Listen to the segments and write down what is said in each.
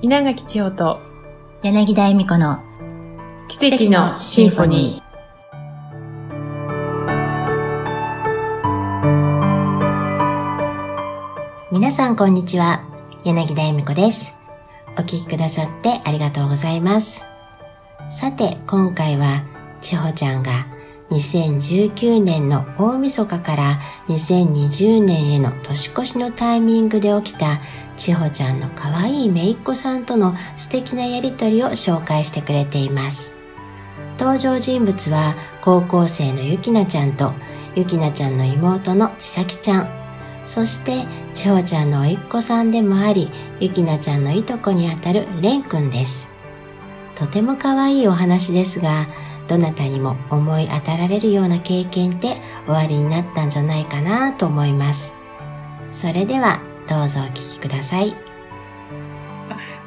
稲垣千代と柳田恵美子の奇跡のシンフォニ皆さんこんにちは。柳田恵美子です。お聞きくださってありがとうございます。さて、今回は、千穂ちゃんが2019年の大晦日から2020年への年越しのタイミングで起きた千穂ちゃんの可愛い姪っ子さんとの素敵なやりとりを紹介してくれています。登場人物は高校生のゆきなちゃんとゆきなちゃんの妹のちさきちゃん。そして、千穂ちゃんの甥っ子さんでもあり、ゆきなちゃんのいとこにあたるれんくんです。とても可愛いお話ですが、どなたにも思い当たられるような経験って終わりになったんじゃないかなと思います。それでは、どうぞお聞きください。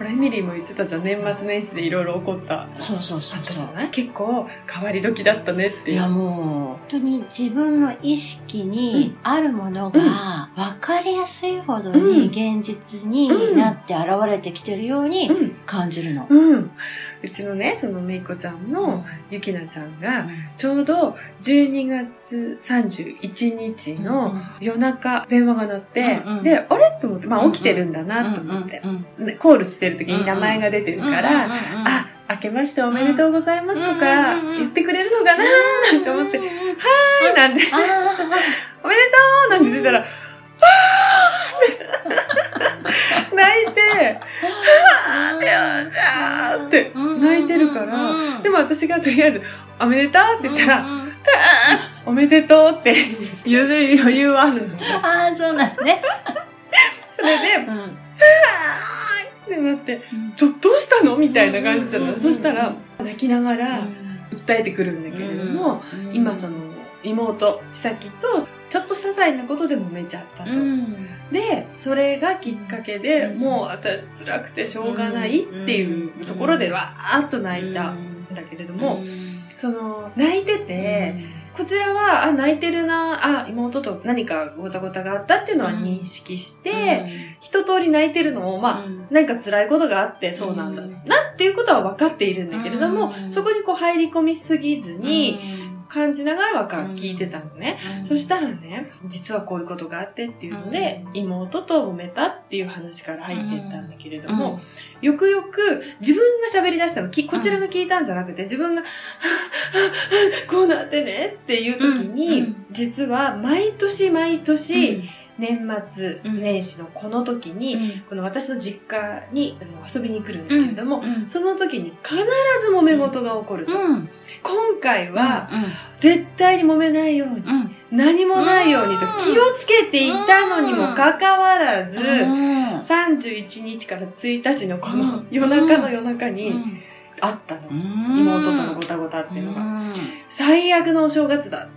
ほら、エミリーも言ってたじゃん。年末年始でいろいろ起こった。そうそうそうそう結構変わり時だったねっていう。いやもう、本当に自分の意識にあるものが分かりやすいほどに現実になって現れてきてるようにうん。感じるの。うん。うちのね、そのめいこちゃんのゆきなちゃんが、ちょうど12月31日の夜中電話が鳴って、うんうん。で、あれ？と思って、まあ起きてるんだなと思って、でコールしてる時に名前が出てるから、あ、明けましておめでとうございますとか言ってくれるのかななんて思って、はーいなんて、あ おめでとうなんて出たら、はーって 泣いて、はーってよじゃーって泣いてるから、でも私がとりあえず、おめでとうって言ったら、おめでとうって言う余裕はあるの。ああ、そうなんね。それで、うん。ってなって、ど、どうしたの？みたいな感じじゃない。そしたら、泣きながら訴えてくるんだけれども、今その、妹、千咲と、ちょっと些細なことで揉めちゃったと。で、それがきっかけで、うん。もう私辛くてしょうがないっていうところでわーっと泣いたんだけれども、その、泣いてて、こちらは、あ、泣いてるな、あ、妹と何かごたごたがあったっていうのは認識して、一通り泣いてるのを、まあ、何か辛いことがあってそうなんだ、うんなっていうことは分かっているんだけれども、うん。そこにこう入り込みすぎずにに、感じながら聞いてたのね。そしたらね、実はこういうことがあってっていうので、妹と揉めたっていう話から入っていったんだけれども、よくよく自分が喋り出したの、きこちらが聞いたんじゃなくて、自分が、はぁはぁはぁこうなってねっていう時に、うん。実は毎年毎年、年末年始のこの時に、この私の実家に遊びに来るんだけれども、その時に必ず揉め事が起こると。今回は、絶対に揉めないように、何もないようにと気をつけていたのにもかかわらず、31日から1日のこの夜中の夜中にあったの。妹とのごたごたっていうのが。最悪のお正月だ。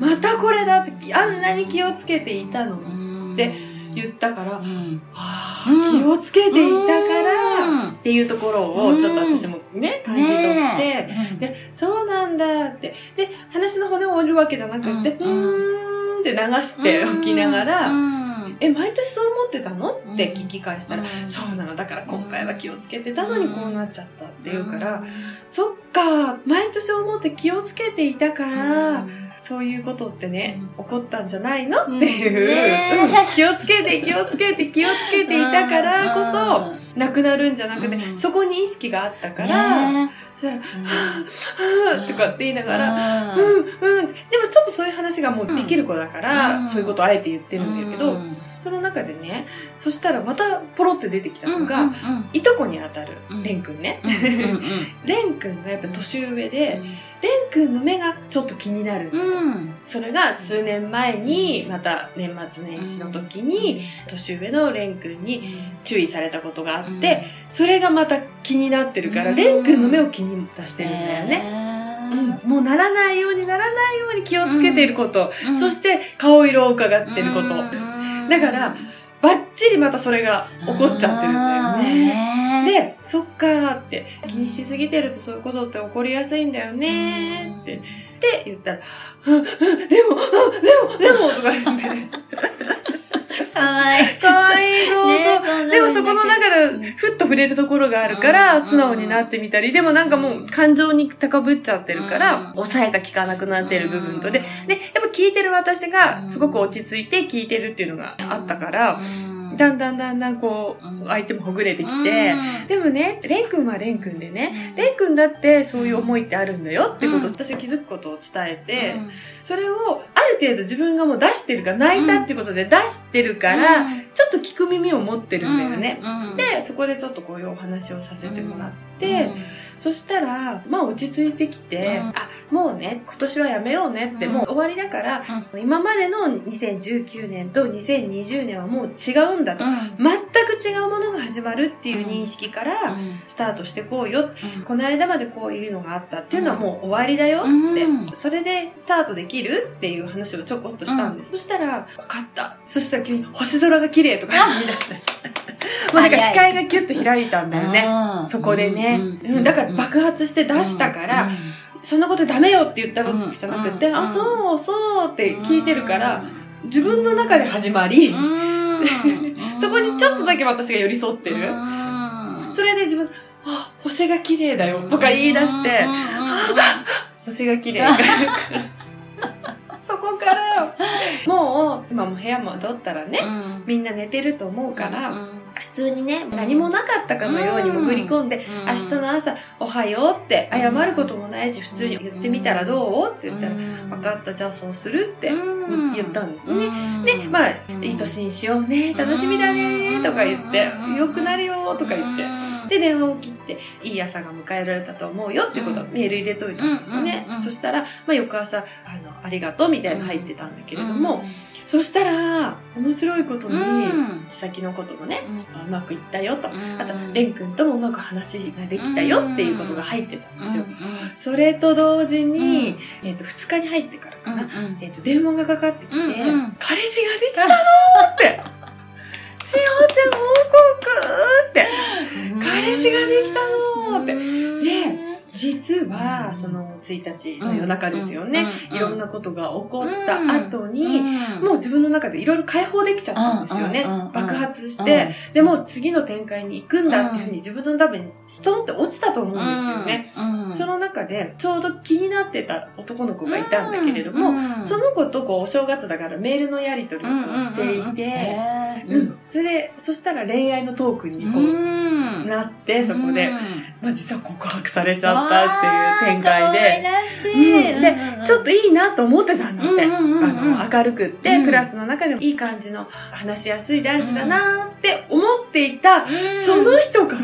またこれだって、あんなに気をつけていたのにって言ったから、あー気をつけていたから、っていうところをちょっと私もね、感じ取って、で、そうなんだって。で、話の骨を折るわけじゃなくって、ううんーんって流しておきながら、え、毎年そう思ってたの？って聞き返したら、そうなの。だから今回は気をつけてたのにこうなっちゃったって言うから、そっか、毎年思って気をつけていたから、そういうことってね、起こったんじゃないの？っていう、ねうん。気をつけて気をつけて気をつけていたからこそ、なくなるんじゃなくて、うん。そこに意識があったから、そしたら、はぁ、はぁ、とかって言いながら、うん、うん。でもちょっとそういう話がもうできる子だから、うん。そういうことをあえて言ってるん。だけど、その中でね、そしたらまたポロって出てきたのが、いとこにあたるうん、レン君ね。レン君がやっぱ年上で、レン君の目がちょっと気になる。それが数年前に、また年末年始の時に、年上のレン君に注意されたことがあって、それがまた気になってるから、うん。レン君の目を気に出してるんだよね。ねうん、もうならないようにならないように気をつけていること、うん。そして顔色を伺ってること、だからバッチリまたそれが起こっちゃってるんだよね。ね。で、そっかーって、気にしすぎてるとそういうことって起こりやすいんだよねーって、って言ったら、でも、うんでも、でも、とか言って、かわい。い。かわい。い、そう。ねそう。でもそこの中でふっと触れるところがあるから、素直になってみたり、でもなんかもう感情に高ぶっちゃってるから、抑えが効かなくなってる部分とで、で、やっぱ聞いてる私がすごく落ち着いて聞いてるっていうのがあったから、だんだんだんだんこう、相手もほぐれてきて、でもね、レン君はレン君でね、レン君だってそういう思いってあるんだよってことを私が気づくことを伝えて、それをある程度自分がもう出してるから、泣いたってことで出してるから、ちょっと聞く耳を持ってるんだよね。で、そこでちょっとこういうお話をさせてもらって、そしたら、まあ落ち着いてきて、うんあ、もうね、今年はやめようねって、うんもう終わりだから、今までの2019年と2020年はもう違うんだと。全く違うものが始まるっていう認識からスタートしてこうよ。この間までこういうのがあったっていうのはもう終わりだよって。うんそれでスタートできるっていう話をちょこっとしたんです。そしたら、分かった。そしたら急に星空が綺麗とか言い出して。もうなんか視界がキュッと開いたんだよね。そこでね。うんだから爆発して出したから、そんなことダメよって言ったわけじゃなくて、うんあ、そうそうって聞いてるから、自分の中で始まり、そこにちょっとだけ私が寄り添ってる。それで自分、あ、星が綺麗だよとか言い出して、星が綺麗。もう、今も部屋戻ったらね、みんな寝てると思うから、普通にね、何もなかったかのように潜り込んで、明日の朝、おはようって謝ることもないし、普通に言ってみたらどうって言ったら、分かった、じゃあそうするって言ったんですね。で、まあ、いい年にしようね、楽しみだね、とか言って、よくなるよ、とか言って。で、電話を切って、いい朝が迎えられたと思うよってことをメール入れといたんですよね。そしたら、まあ、翌朝、あの、ありがとうみたいなの入ってたんだけれども、そしたら、面白いことに、先のこともね、うまくいったよと。あと、レン君ともうまく話ができたよっていうことが入ってたんですよ。それと同時に、えっと、2日に入ってからかな。えっと、電話がかかってきて、彼氏ができたのって。しおちゃん報告って。彼氏ができたのって。で、実は、その1日の夜中ですよね。いろんなことが起こった後に、もう自分の中でいろいろ解放できちゃったんですよね。爆発して、でもう次の展開に行くんだっていうふうに自分のためにストンって落ちたと思うんですよね。その中で、ちょうど気になってた男の子がいたんだけれども、その子とこうお正月だからメールのやり取りをしていて、うんそれで、そしたら恋愛のトークにこうなって、そこで、まあ実は告白されちゃったっていう展開で、うんで、ちょっといいなと思ってたんだって。あの、明るくって、クラスの中でもいい感じの話しやすい男子だなって思っていた、その人から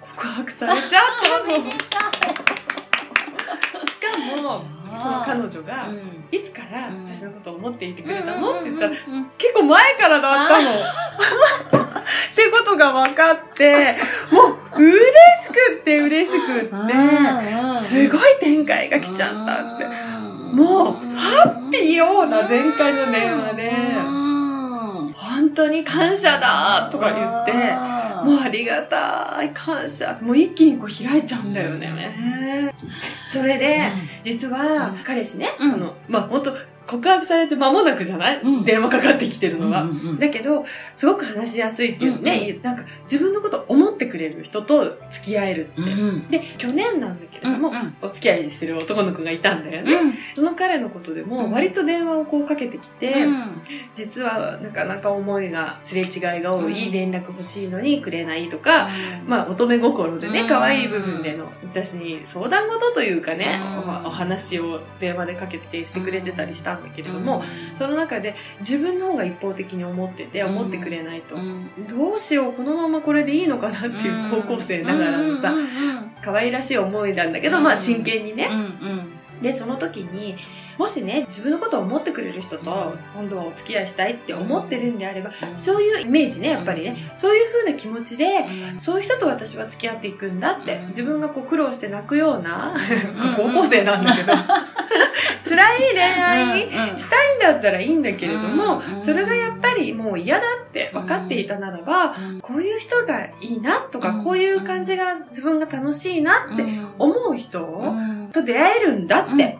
告白されちゃったの。しかも、その彼女が、いつから私のことを思っていてくれたのって言ったら、結構前からだったの。ってことが分かって、もう嬉しくって嬉しくって、すごい展開が来ちゃったって。もう、ハッピーような前回の電話で、本当に感謝だとか言って、もうありがたい、感謝。もう一気にこう開いちゃうんだよね。それで、実は彼氏ね、うん。その、まあ本当告白されて間もなくじゃない、うん。電話かかってきてるのが。だけど、すごく話しやすいっていうね、なんか自分のことを思ってくれる人と付き合えるって。で、去年なんだけれども、お付き合いしてる男の子がいたんだよね。その彼のことでも、割と電話をこうかけてきて、実はなかなか思いが、すれ違いが多い、うん。連絡欲しいのにくれないとか、まあ乙女心でね、うん。可愛い部分での、私に相談事というかね、お話を電話でかけてしてくれてたりしたんだけれども、その中で自分の方が一方的に思ってて、うん思ってくれないと、どうしよう、このままこれでいいのかなっていう高校生ながらのさ、可愛らしい思いなんだけど、うんまあ真剣にね。で、その時に、もしね、自分のことを思ってくれる人と、今度はお付き合いしたいって思ってるんであれば、そういうイメージね、やっぱりね、そういう風な気持ちで、そういう人と私は付き合っていくんだって、自分がこう苦労して泣くような、高校生なんだけど、辛い恋愛したいんだったらいいんだけれどもうん、それがやっぱりもう嫌だって分かっていたならば、こういう人がいいなとか、こういう感じが自分が楽しいなって思う人と出会えるんだって、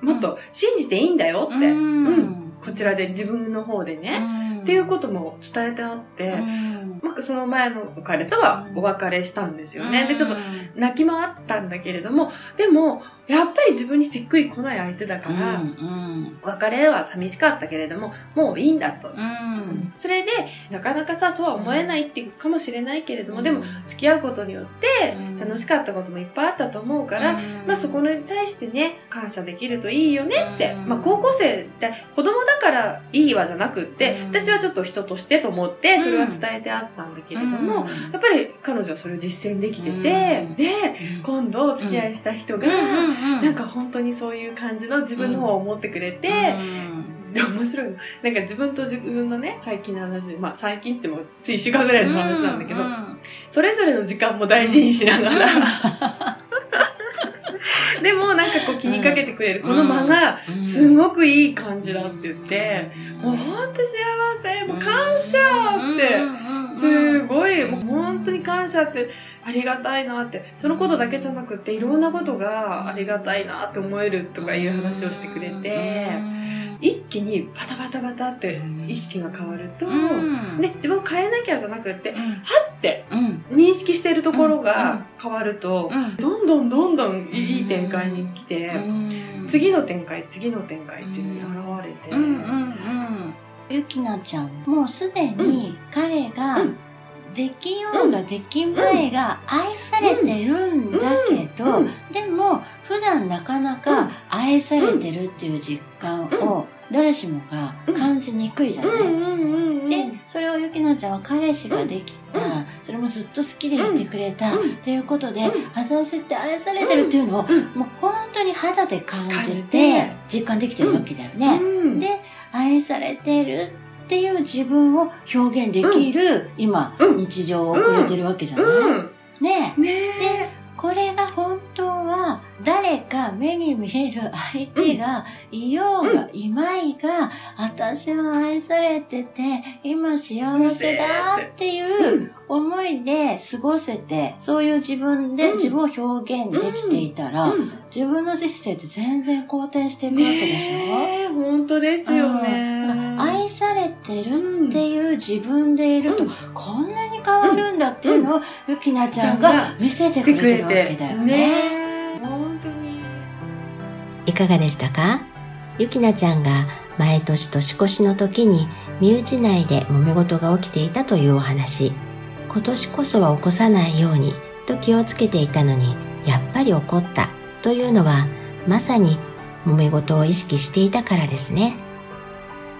もっと信じていいんだよって、うん。こちらで自分の方でね、っていうことも伝えてあって、まあ、その前の彼とはお別れしたんですよね。で、ちょっと泣き回ったんだけれども、でも、やっぱり自分にしっくりこない相手だから、別れは寂しかったけれども、もういいんだと。それで、なかなかさ、そうは思えないっていうかもしれないけれども、でも、付き合うことによって、楽しかったこともいっぱいあったと思うから、まあそこに対してね、感謝できるといいよねって、まあ高校生って子供だからいいわじゃなくって、私はちょっと人としてと思って、それは伝えてあったんだけれども、やっぱり彼女はそれを実践できてて、うん。で、今度お付き合いした人が、なんか本当にそういう感じの自分の方を思ってくれて、で面白いの。なんか自分と自分のね、最近の話で、まあ最近ってもつい1週間ぐらいの話なんだけど、それぞれの時間も大事にしながら、でもなんかこう気にかけてくれるこの間がすごくいい感じだって言って、もうほんと幸せ、もう感謝って、すごい、もう感謝ってありがたいなって、そのことだけじゃなくっていろんなことがありがたいなって思えるとかいう話をしてくれて、一気にバタバタバタって意識が変わると、ね、自分を変えなきゃじゃなくって、はって認識してるところが変わると、どんどんどんどんいい展開に来て、次の展開、次の展開っていうのに現れて、ゆきなちゃん、もうすでに彼がうんできようができまいが愛されてるんだけど、でも普段なかなか愛されてるっていう実感を誰しもが感じにくいじゃない、で、それをゆきなちゃんは彼氏ができた、うん。それもずっと好きでいてくれた、うん。っていうことで、うん。私って愛されてるっていうのを、うん。もう本当に肌で感感じじて。て実感できてるわけだよね。うん。で、愛されてるっていう自分を表現できる、今、うん。日常を送れてるわけじゃない、うん。ねえ。ねこれが本当は誰か目に見える相手がいようがいまいが、私は愛されてて今幸せだっていう思いで過ごせて、そういう自分でうん。自分を表現できていたら、うん。自分の人生って全然好転していくわけでしょ、ねえ本当ですようん。ね。愛されてるっていう自分でいると、うん。こんなに変わるんだっていうのを、ゆきなちゃんが見せてくれてるわけだよね。ねえ。本当に。いかがでしたか？ゆきなちゃんが毎年年越しの時に身内内で揉め事が起きていたというお話。今年こそは起こさないようにと気をつけていたのに、やっぱり起こったというのは、まさに揉め事を意識していたからですね。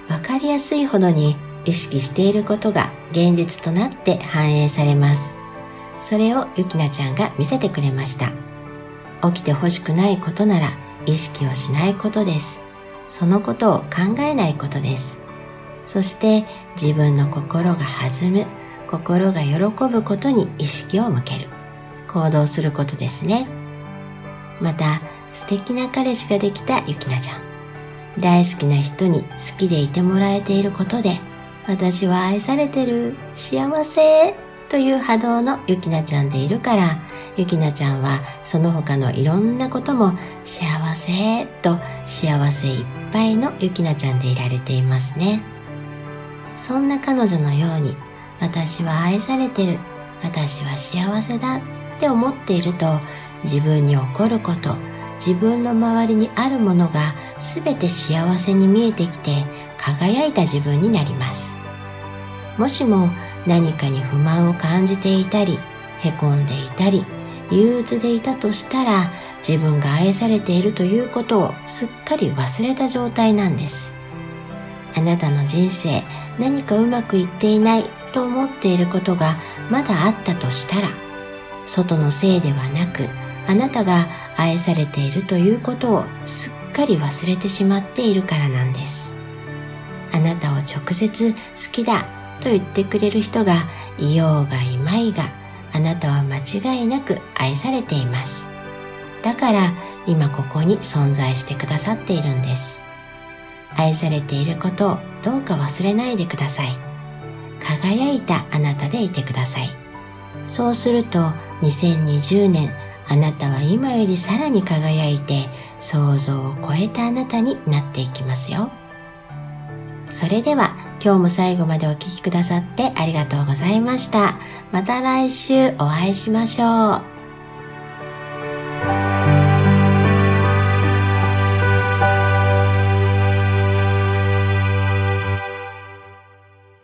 わかりやすいほどに意識していることが現実となって反映されます。それをゆきなちゃんが見せてくれました。起きてほしくないことなら意識をしないことです。そのことを考えないことです。そして自分の心が弾む、心が喜ぶことに意識を向ける。行動することですね。また、素敵な彼氏ができたゆきなちゃん。大好きな人に好きでいてもらえていることで、私は愛されてる、幸せという波動のゆきなちゃんでいるから、ゆきなちゃんはその他のいろんなことも幸せと幸せいっぱいのゆきなちゃんでいられていますね。そんな彼女のように私は愛されてる、私は幸せだって思っていると自分に起こること、自分の周りにあるものがすべて幸せに見えてきて輝いた自分になります。もしも何かに不満を感じていたり、へこんでいたり、憂鬱でいたとしたら自分が愛されているということをすっかり忘れた状態なんです。あなたの人生何かうまくいっていないと思っていることがまだあったとしたら、外のせいではなくあなたが愛されているということをすっかり忘れてしまっているからなんです。あなたを直接好きだと言ってくれる人がいようがいまいがあなたは間違いなく愛されています。だから今ここに存在してくださっているんです。愛されていることをどうか忘れないでください。輝いたあなたでいてください。そうすると2020年あなたは今よりさらに輝いて想像を超えたあなたになっていきますよ。それでは今日も最後までお聴きくださってありがとうございました。また来週お会いしましょう。